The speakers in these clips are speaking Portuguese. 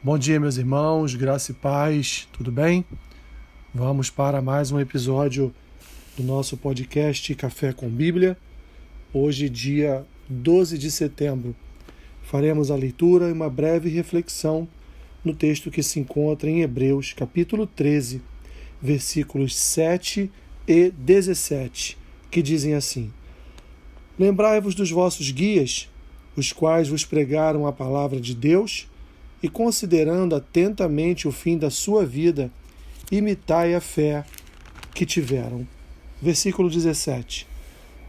Bom dia, meus irmãos, graça e paz, tudo bem? Vamos para mais um episódio do nosso podcast Café com Bíblia. Hoje, dia 12 de setembro, faremos a leitura e uma breve reflexão no texto que se encontra em Hebreus, capítulo 13, versículos 7 e 17, que dizem assim: Lembrai-vos dos vossos guias, os quais vos pregaram a palavra de Deus e considerando atentamente o fim da sua vida, imitai a fé que tiveram. Versículo 17: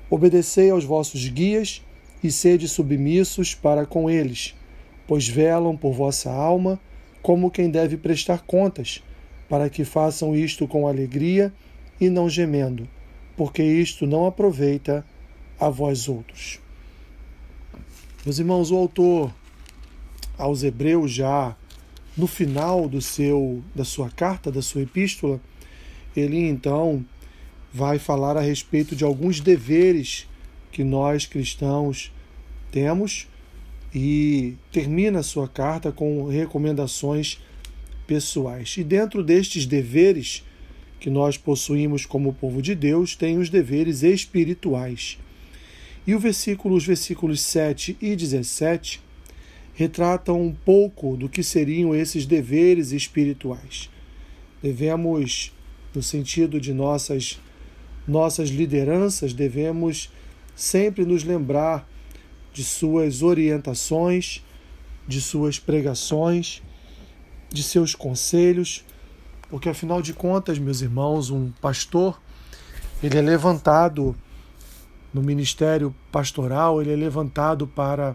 Obedecei aos vossos guias e sede submissos para com eles, pois velam por vossa alma como quem deve prestar contas, para que façam isto com alegria e não gemendo, porque isto não aproveita a vós outros. Meus irmãos, o autor aos Hebreus já no final do seu da sua carta, da sua epístola, ele então vai falar a respeito de alguns deveres que nós cristãos temos e termina a sua carta com recomendações pessoais. E dentro destes deveres que nós possuímos como povo de Deus, tem os deveres espirituais. E o versículo, os versículos 7 e 17 retratam um pouco do que seriam esses deveres espirituais. Devemos, no sentido de nossas nossas lideranças, devemos sempre nos lembrar de suas orientações, de suas pregações, de seus conselhos, porque afinal de contas, meus irmãos, um pastor, ele é levantado no ministério pastoral, ele é levantado para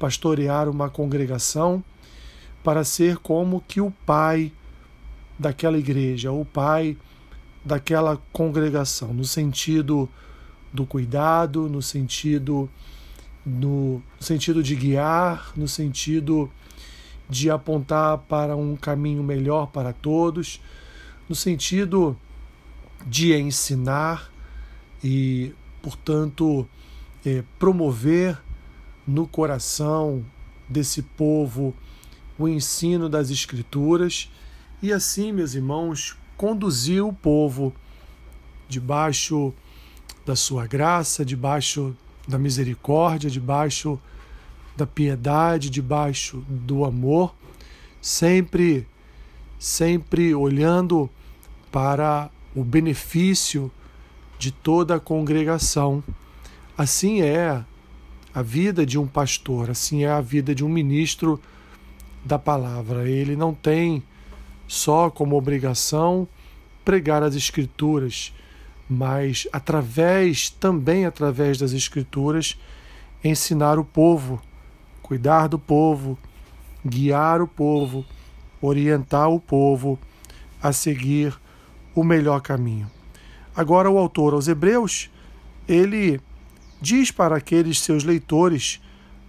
pastorear uma congregação, para ser como que o pai daquela igreja, o pai daquela congregação, no sentido do cuidado, no sentido no sentido de guiar, no sentido de apontar para um caminho melhor para todos, no sentido de ensinar e, portanto, é, promover no coração desse povo o ensino das Escrituras e assim, meus irmãos, conduziu o povo debaixo da sua graça, debaixo da misericórdia, debaixo da piedade, debaixo do amor, sempre sempre olhando para o benefício de toda a congregação. Assim é a vida de um pastor, assim é a vida de um ministro da palavra. Ele não tem só como obrigação pregar as escrituras, mas através também através das escrituras ensinar o povo, cuidar do povo, guiar o povo, orientar o povo a seguir o melhor caminho. Agora o autor aos Hebreus, ele diz para aqueles seus leitores,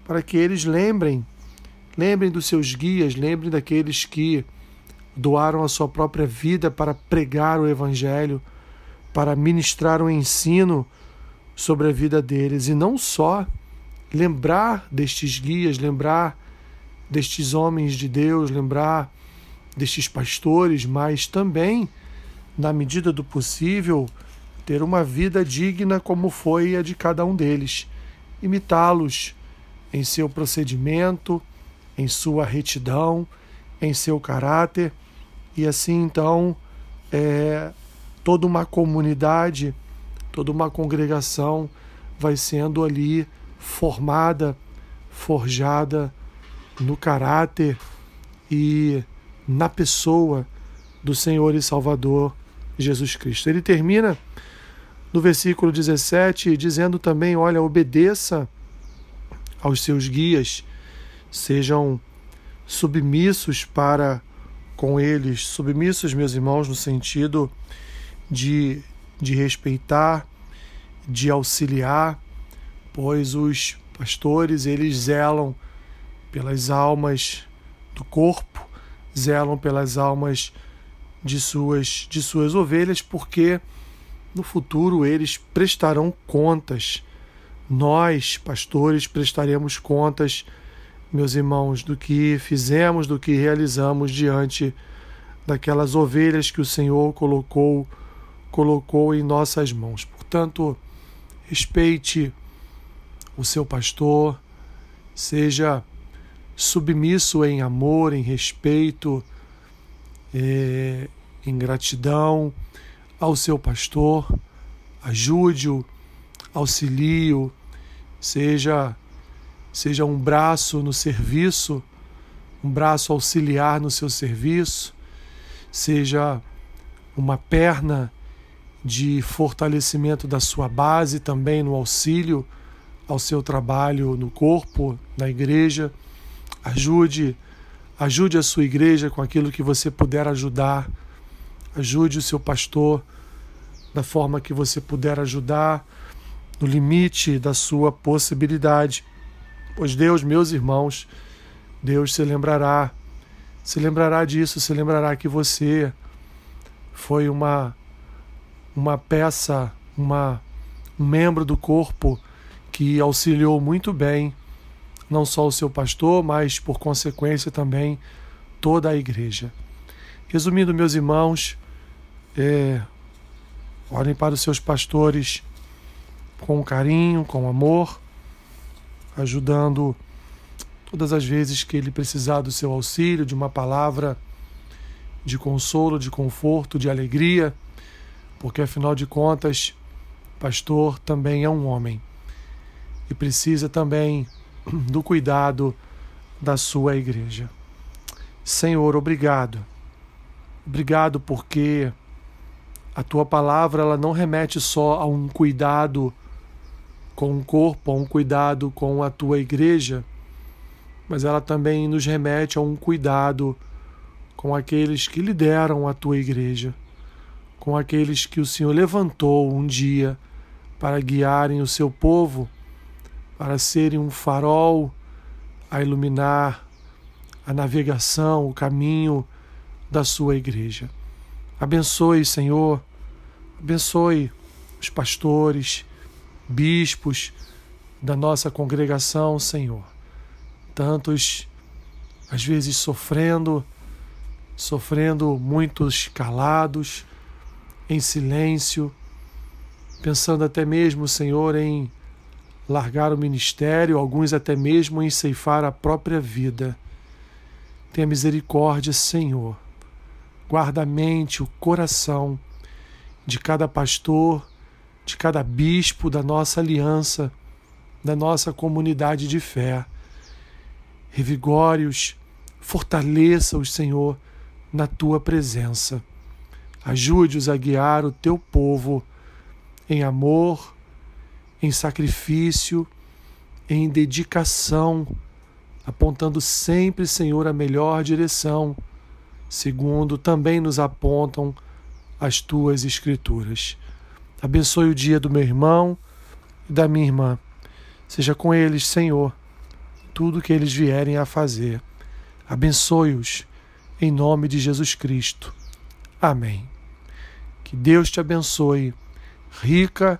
para que eles lembrem, lembrem dos seus guias, lembrem daqueles que doaram a sua própria vida para pregar o Evangelho, para ministrar o um ensino sobre a vida deles. E não só lembrar destes guias, lembrar destes homens de Deus, lembrar destes pastores, mas também, na medida do possível, ter uma vida digna como foi a de cada um deles, imitá-los em seu procedimento, em sua retidão, em seu caráter, e assim então é, toda uma comunidade, toda uma congregação vai sendo ali formada, forjada no caráter e na pessoa do Senhor e Salvador Jesus Cristo. Ele termina no versículo 17, dizendo também: Olha, obedeça aos seus guias, sejam submissos para com eles, submissos, meus irmãos, no sentido de, de respeitar, de auxiliar, pois os pastores eles zelam pelas almas do corpo, zelam pelas almas de suas de suas ovelhas, porque no futuro eles prestarão contas. Nós, pastores, prestaremos contas meus irmãos, do que fizemos, do que realizamos diante daquelas ovelhas que o Senhor colocou colocou em nossas mãos. Portanto, respeite o seu pastor, seja submisso em amor, em respeito, eh, em gratidão ao seu pastor, ajude-o, auxilie-o, seja, seja um braço no serviço, um braço auxiliar no seu serviço, seja uma perna de fortalecimento da sua base, também no auxílio ao seu trabalho no corpo, na igreja. Ajude, ajude a sua igreja com aquilo que você puder ajudar. Ajude o seu pastor da forma que você puder ajudar, no limite da sua possibilidade. Pois Deus, meus irmãos, Deus se lembrará, se lembrará disso, se lembrará que você foi uma uma peça, uma, um membro do corpo que auxiliou muito bem, não só o seu pastor, mas por consequência também toda a igreja. Resumindo, meus irmãos, é, orem para os seus pastores com carinho, com amor, ajudando todas as vezes que ele precisar do seu auxílio, de uma palavra de consolo, de conforto, de alegria porque afinal de contas, pastor também é um homem e precisa também do cuidado da sua igreja. Senhor, obrigado. Obrigado porque a tua palavra ela não remete só a um cuidado com o corpo, a um cuidado com a tua igreja, mas ela também nos remete a um cuidado com aqueles que lideram a tua igreja com aqueles que o Senhor levantou um dia para guiarem o seu povo, para serem um farol a iluminar a navegação, o caminho da sua igreja. Abençoe, Senhor, abençoe os pastores, bispos da nossa congregação, Senhor. Tantos, às vezes, sofrendo, sofrendo muitos calados, em silêncio, pensando até mesmo, Senhor, em largar o ministério, alguns até mesmo em ceifar a própria vida. Tenha misericórdia, Senhor. Guarda a mente, o coração de cada pastor, de cada bispo da nossa aliança, da nossa comunidade de fé. Revigore-os, fortaleça-os, Senhor, na tua presença. Ajude-os a guiar o teu povo em amor, em sacrifício, em dedicação, apontando sempre, Senhor, a melhor direção, segundo também nos apontam as tuas Escrituras. Abençoe o dia do meu irmão e da minha irmã. Seja com eles, Senhor, tudo que eles vierem a fazer. Abençoe-os em nome de Jesus Cristo. Amém. Que Deus te abençoe rica